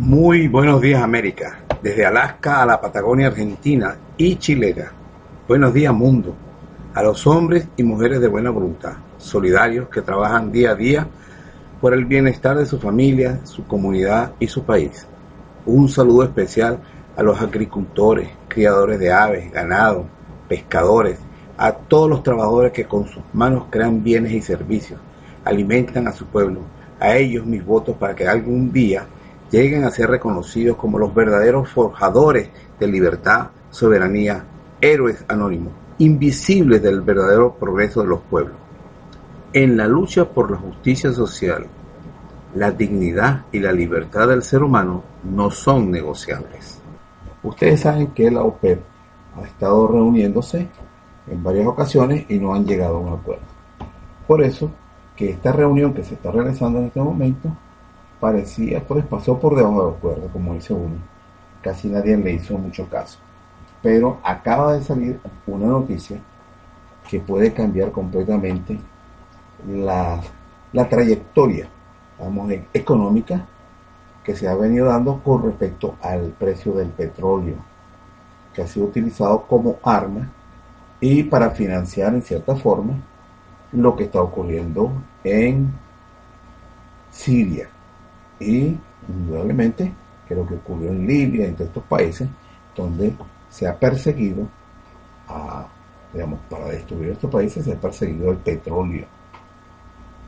Muy buenos días América, desde Alaska a la Patagonia Argentina y chilena. Buenos días mundo, a los hombres y mujeres de buena voluntad, solidarios que trabajan día a día por el bienestar de su familia, su comunidad y su país. Un saludo especial a los agricultores, criadores de aves, ganado, pescadores, a todos los trabajadores que con sus manos crean bienes y servicios, alimentan a su pueblo. A ellos mis votos para que algún día lleguen a ser reconocidos como los verdaderos forjadores de libertad, soberanía, héroes anónimos, invisibles del verdadero progreso de los pueblos. En la lucha por la justicia social, la dignidad y la libertad del ser humano no son negociables. Ustedes saben que la OPEP ha estado reuniéndose en varias ocasiones y no han llegado a un acuerdo. Por eso que esta reunión que se está realizando en este momento parecía, pues pasó por debajo del acuerdo, como dice uno. Casi nadie le hizo mucho caso. Pero acaba de salir una noticia que puede cambiar completamente la, la trayectoria, vamos, económica que se ha venido dando con respecto al precio del petróleo, que ha sido utilizado como arma y para financiar en cierta forma lo que está ocurriendo en Siria y indudablemente que lo que ocurrió en Libia y en estos países donde se ha perseguido digamos, para destruir estos países se ha perseguido el petróleo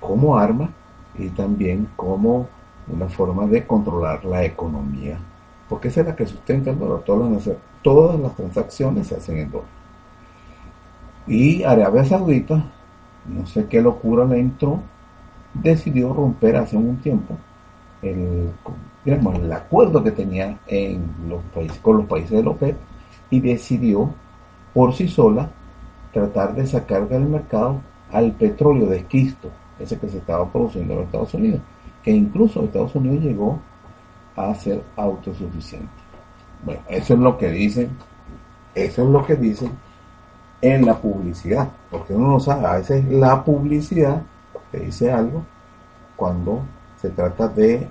como arma y también como una forma de controlar la economía porque esa es la que sustenta el dólar. Todas las transacciones se hacen en dólar. Y Arabia Saudita no sé qué locura le entró decidió romper hace un tiempo el, digamos, el acuerdo que tenía en los países, con los países de la OPEP y decidió por sí sola tratar de sacar del mercado al petróleo de esquisto, ese que se estaba produciendo en Estados Unidos, que incluso Estados Unidos llegó a ser autosuficiente. Bueno, eso es lo que dicen, eso es lo que dicen en la publicidad, porque uno no sabe, a veces la publicidad te dice algo cuando se trata de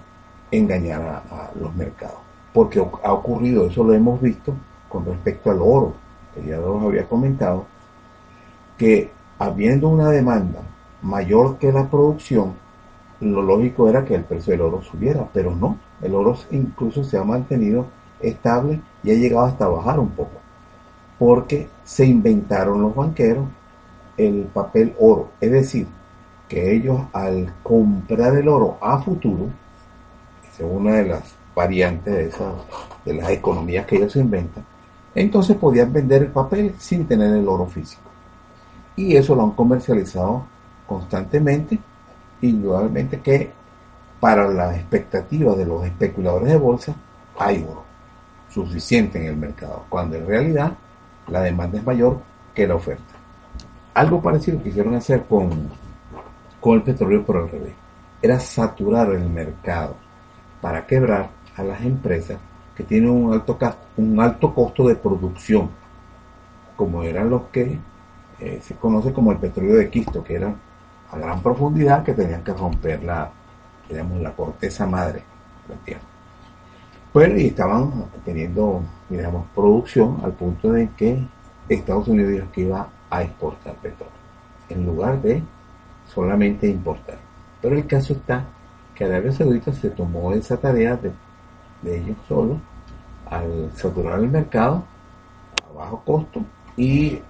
engañar a, los mercados. Porque ha ocurrido, eso lo hemos visto con respecto al oro, que ya lo había comentado, que habiendo una demanda mayor que la producción, lo lógico era que el precio del oro subiera, pero no, el oro incluso se ha mantenido estable y ha llegado hasta bajar un poco, porque se inventaron los banqueros el papel oro, es decir, que ellos al comprar el oro a futuro, es una de las variantes de, esas, de las economías que ellos inventan, entonces podían vender el papel sin tener el oro físico. Y eso lo han comercializado constantemente, indudablemente que para las expectativas de los especuladores de bolsa hay oro suficiente en el mercado, cuando en realidad la demanda es mayor que la oferta. Algo parecido quisieron hacer con, con el petróleo por el revés. Era saturar el mercado para quebrar a las empresas que tienen un alto, un alto costo de producción, como eran los que eh, se conoce como el petróleo de quisto, que eran a gran profundidad que tenían que romper la, digamos, la corteza madre de la tierra. Bueno, y estaban teniendo, digamos, producción al punto de que Estados Unidos dijo que iba a exportar petróleo, en lugar de solamente importar. Pero el caso está que Arabia Saudita se tomó esa tarea de, ellos solos al saturar el mercado a bajo costo y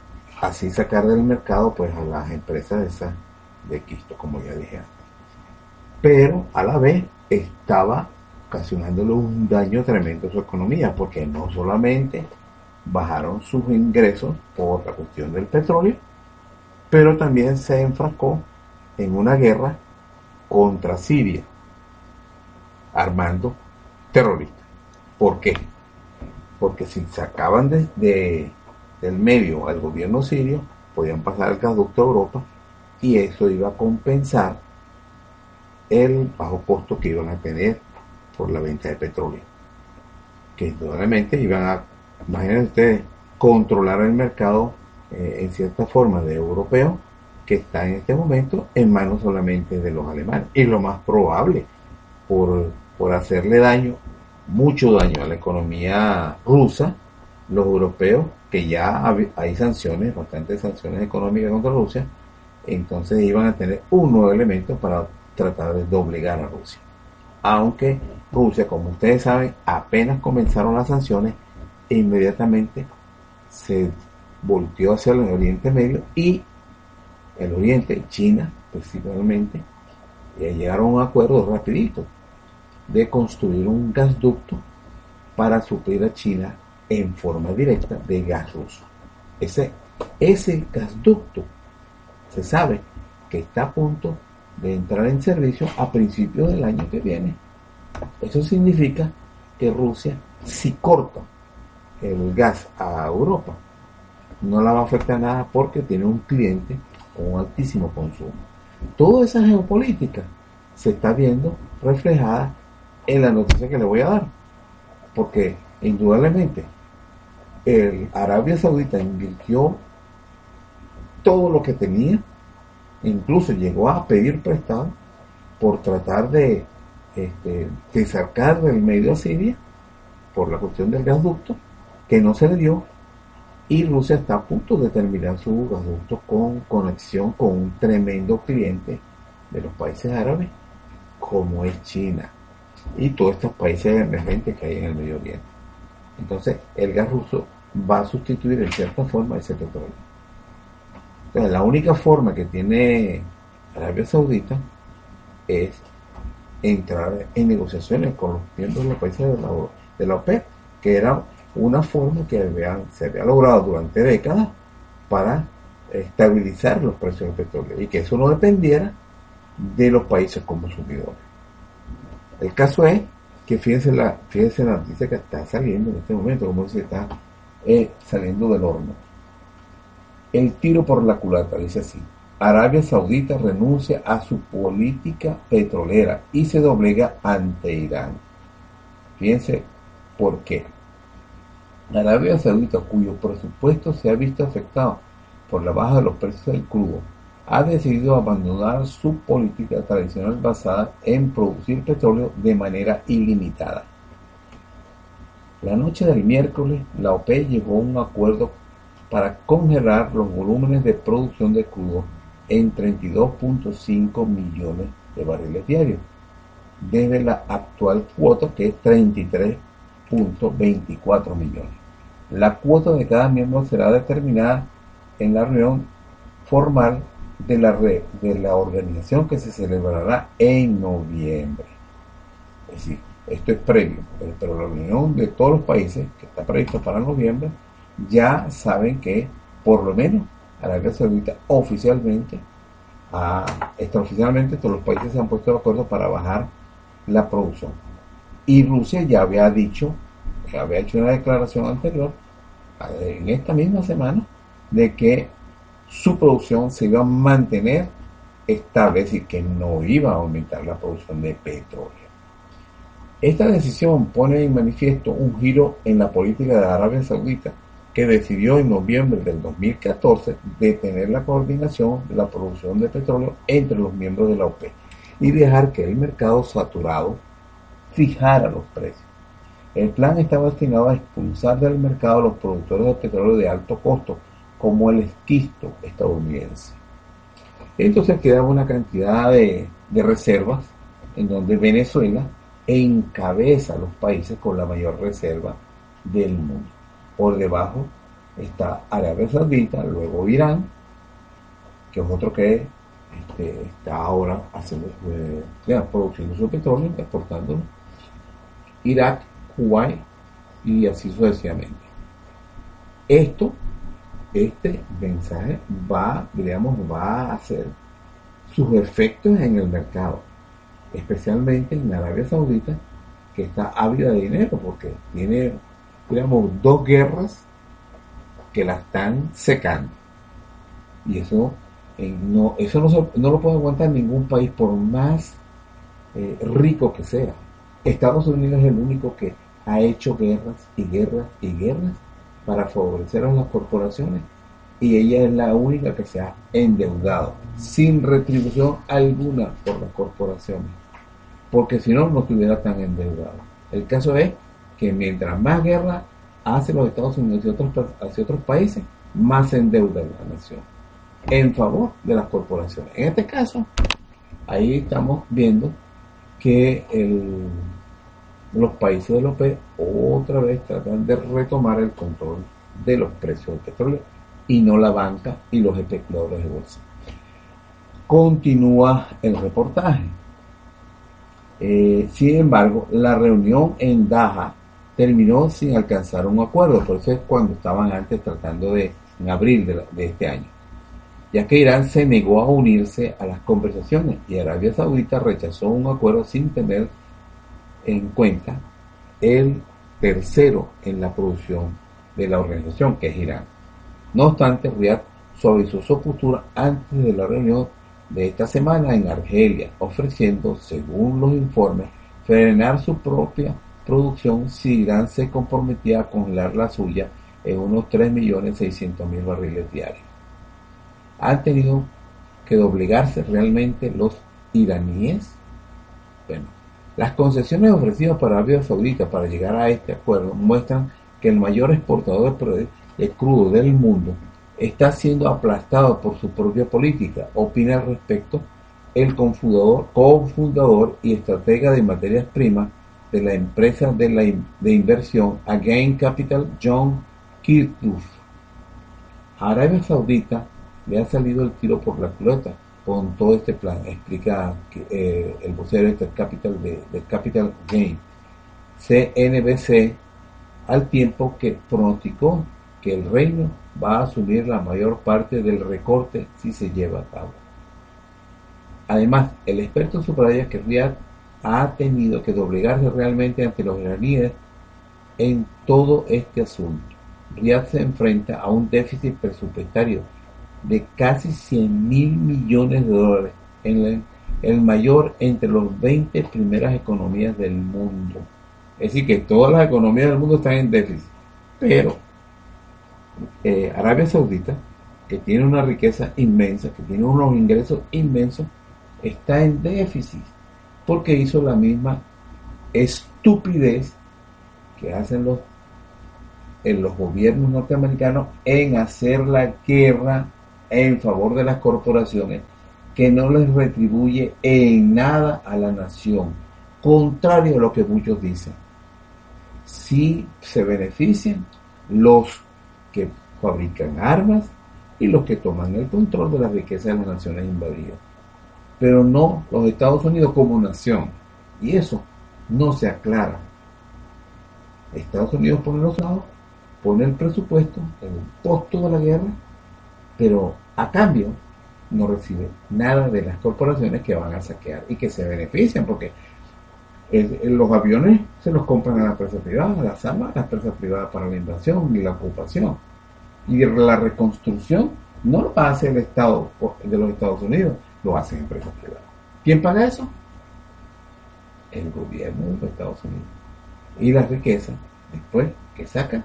así sacar del mercado pues a las empresas de Quisto, como ya dije antes. Pero a la vez estaba ocasionándole un daño tremendo a su economía, porque no solamente bajaron sus ingresos por la cuestión del petróleo, pero también se enfrascó en una guerra contra Siria, armando terroristas. ¿Por qué? Porque si sacaban de, del medio al gobierno sirio, podían pasar el gasoducto a Europa y eso iba a compensar el bajo costo que iban a tener por la venta de petróleo. Que indudablemente iban a, imagínense ustedes, controlar el mercado eh, en cierta forma de europeo que está en este momento en manos solamente de los alemanes. Y lo más probable, por, por hacerle daño, mucho daño a la economía rusa, los europeos, que ya hay sanciones, bastantes sanciones económicas contra Rusia, entonces iban a tener un nuevo elemento para tratar de doblegar a Rusia. Aunque Rusia, como ustedes saben, apenas comenzaron las sanciones, inmediatamente se volteó hacia el Oriente Medio y el Oriente, China principalmente, llegaron a un acuerdo rapidito de construir un gasducto para suplir a China en forma directa de gas ruso. Ese, ese gasducto se sabe que está a punto de entrar en servicio a principios del año que viene. Eso significa que Rusia, si corta el gas a Europa, no la va a afectar nada porque tiene un cliente con un altísimo consumo. Toda esa geopolítica se está viendo reflejada en la noticia que le voy a dar. Porque indudablemente el Arabia Saudita invirtió todo lo que tenía, incluso llegó a pedir prestado por tratar de, este, de sacar del medio a Siria por la cuestión del gasducto, que no se le dio, y Rusia está a punto de terminar su gasducto con conexión con un tremendo cliente de los países árabes, como es China y todos estos países emergentes que hay en el Medio Oriente. Entonces, el gas ruso va a sustituir en cierta forma ese petróleo. Entonces, la única forma que tiene Arabia Saudita es entrar en negociaciones con los miembros de los países de la, de la OPEP, que era una forma que se había logrado durante décadas para estabilizar los precios del petróleo y que eso no dependiera de los países consumidores. El caso es que fíjense la, fíjense la noticia que está saliendo en este momento, como se está eh, saliendo del horno el tiro por la culata, dice así. Arabia Saudita renuncia a su política petrolera y se doblega ante Irán. Fíjense por qué. Arabia Saudita, cuyo presupuesto se ha visto afectado por la baja de los precios del crudo, ha decidido abandonar su política tradicional basada en producir petróleo de manera ilimitada. La noche del miércoles, la OPEP llegó a un acuerdo para congelar los volúmenes de producción de crudo en 32.5 millones de barriles diarios, desde la actual cuota que es 33.24 millones. La cuota de cada miembro será determinada en la reunión formal de la, red, de la organización que se celebrará en noviembre. Es decir, esto es previo, pero la reunión de todos los países, que está previsto para noviembre, ya saben que por lo menos Arabia Saudita oficialmente, extraoficialmente todos los países se han puesto de acuerdo para bajar la producción. Y Rusia ya había dicho, había hecho una declaración anterior, en esta misma semana, de que su producción se iba a mantener estable, es decir, que no iba a aumentar la producción de petróleo. Esta decisión pone en manifiesto un giro en la política de Arabia Saudita, que decidió en noviembre del 2014 detener la coordinación de la producción de petróleo entre los miembros de la OPEP y dejar que el mercado saturado fijara los precios. El plan estaba destinado a expulsar del mercado a los productores de petróleo de alto costo, como el esquisto estadounidense. Entonces quedaba una cantidad de, de reservas en donde Venezuela encabeza los países con la mayor reserva del mundo. Por debajo está Arabia Saudita, luego Irán, que es otro que este, está ahora haciendo, eh, produciendo su petróleo, exportándolo. Irak, Kuwait y así sucesivamente. Esto, este mensaje va, digamos, va a hacer sus efectos en el mercado, especialmente en Arabia Saudita, que está ávida de dinero porque tiene, digamos, dos guerras que la están secando. Y eso eh, no, eso no, no, lo puede aguantar ningún país por más eh, rico que sea. Estados Unidos es el único que ha hecho guerras y guerras y guerras para favorecer a las corporaciones y ella es la única que se ha endeudado sin retribución alguna por las corporaciones, porque si no, no estuviera tan endeudado. El caso es que mientras más guerra hace los Estados Unidos y otros, hacia otros países, más endeuda la nación en favor de las corporaciones. En este caso, ahí estamos viendo que los países de la OPE otra vez tratan de retomar el control de los precios del petróleo y no la banca y los especuladores de bolsa. Continúa el reportaje. Eh, sin embargo, la reunión en Daja terminó sin alcanzar un acuerdo, por eso es cuando estaban antes tratando de, en abril de, este año, ya que Irán se negó a unirse a las conversaciones y Arabia Saudita rechazó un acuerdo sin tener en cuenta el tercero en la producción de la organización, que es Irán. No obstante, Riyadh suavizó su postura antes de la reunión de esta semana en Argelia, ofreciendo, según los informes, frenar su propia producción si Irán se comprometía a congelar la suya en unos 3.600.000 barriles diarios. ¿Han tenido que doblegarse realmente los iraníes? Bueno, las concesiones ofrecidas por Arabia Saudita para llegar a este acuerdo muestran que el mayor exportador de el crudo del mundo está siendo aplastado por su propia política, opina al respecto el cofundador, y estratega de materias primas de la empresa de, inversión Again Capital, John Kirtuf. A Arabia Saudita le ha salido el tiro por la culata con todo este plan, explica eh, el vocero de Capital de, de Capital Gain, CNBC, al tiempo que pronosticó que el reino va a asumir la mayor parte del recorte si se lleva a cabo. Además, el experto subraya que Riyadh ha tenido que doblegarse realmente ante los iraníes en todo este asunto. Riyadh se enfrenta a un déficit presupuestario de casi 100 mil millones de dólares, en el mayor entre los 20 primeras economías del mundo. Es decir, que todas las economías del mundo están en déficit. Pero eh, Arabia Saudita, que tiene una riqueza inmensa, que tiene unos ingresos inmensos, está en déficit porque hizo la misma estupidez que hacen los en los gobiernos norteamericanos en hacer la guerra en favor de las corporaciones que no les retribuye en nada a la nación, contrario a lo que muchos dicen. Si se benefician los que fabrican armas y los que toman el control de la riqueza de las naciones invadidas, pero no los Estados Unidos como nación. Y eso no se aclara. Estados Unidos pone los lados, pone el presupuesto, el costo de la guerra, pero a cambio no recibe nada de las corporaciones que van a saquear y que se benefician, porque los aviones se los compran a la empresa privada, las armas a la empresa privada para la invasión y la ocupación. Y la reconstrucción no lo hace el Estado de los Estados Unidos, lo hacen empresas privadas. ¿Quién paga eso? El gobierno de los Estados Unidos. Y la riqueza, después que saca,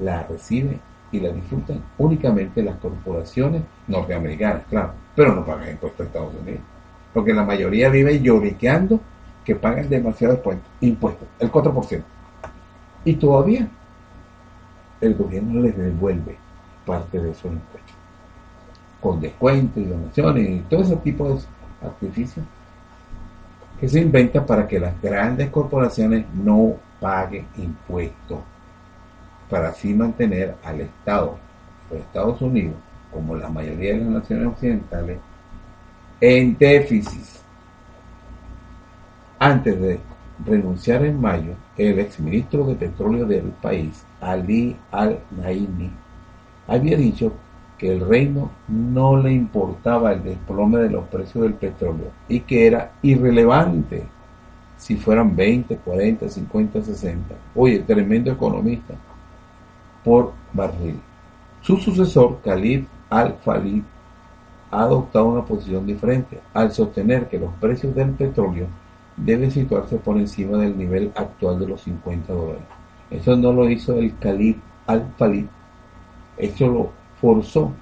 la recibe y la disfrutan únicamente las corporaciones norteamericanas, claro, pero no pagan impuestos a Estados Unidos. Porque la mayoría vive lloriqueando que pagan demasiados impuestos, el 4%. Y todavía el gobierno les devuelve parte de esos impuestos, con descuentos y donaciones y todo ese tipo de artificios que se inventa para que las grandes corporaciones no paguen impuestos, para así mantener al Estado, los Estados Unidos, como la mayoría de las naciones occidentales, en déficit antes de renunciar en mayo, el exministro de Petróleo del país, Ali al-Naimi, había dicho que el reino no le importaba el desplome de los precios del petróleo y que era irrelevante si fueran 20, 40, 50, 60. Oye, tremendo economista por barril. Su sucesor, Khalid al-Falid, ha adoptado una posición diferente al sostener que los precios del petróleo debe situarse por encima del nivel actual de los 50 dólares. Eso no lo hizo el Khalid al-Falid, eso lo forzó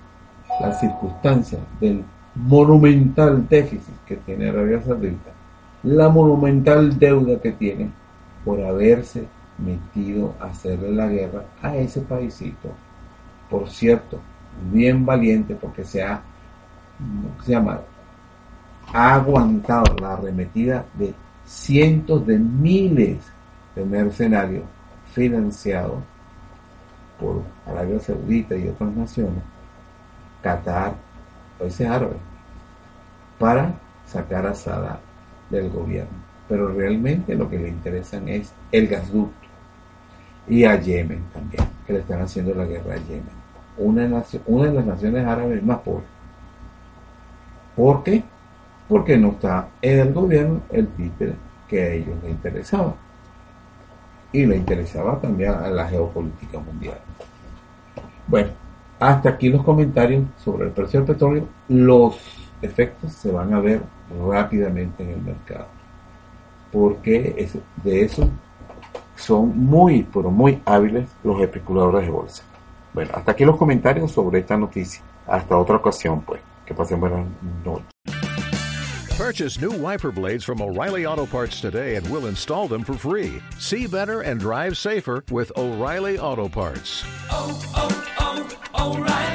la circunstancia del monumental déficit que tiene Arabia Saudita, la monumental deuda que tiene por haberse metido a hacerle la guerra a ese paísito. Por cierto, bien valiente porque se ha, se llama? ha aguantado la arremetida de cientos de miles de mercenarios financiados por Arabia Saudita y otras naciones, Qatar, países árabes, para sacar a Saddam del gobierno. Pero realmente lo que le interesan es el gasducto y a Yemen también, que le están haciendo la guerra a Yemen. Una, una de las naciones árabes más pobres. ¿Por qué? porque no está en el gobierno el títere que a ellos les interesaba. Y le interesaba también a la geopolítica mundial. Bueno, hasta aquí los comentarios sobre el precio del petróleo. Los efectos se van a ver rápidamente en el mercado. Porque de eso son muy, pero muy hábiles los especuladores de bolsa. Bueno, hasta aquí los comentarios sobre esta noticia. Hasta otra ocasión, pues. Que pasen buenas noches. Purchase new wiper blades from O'Reilly Auto Parts today and we'll install them for free. See better and drive safer with O'Reilly Auto Parts. Oh, oh, oh, O'Reilly!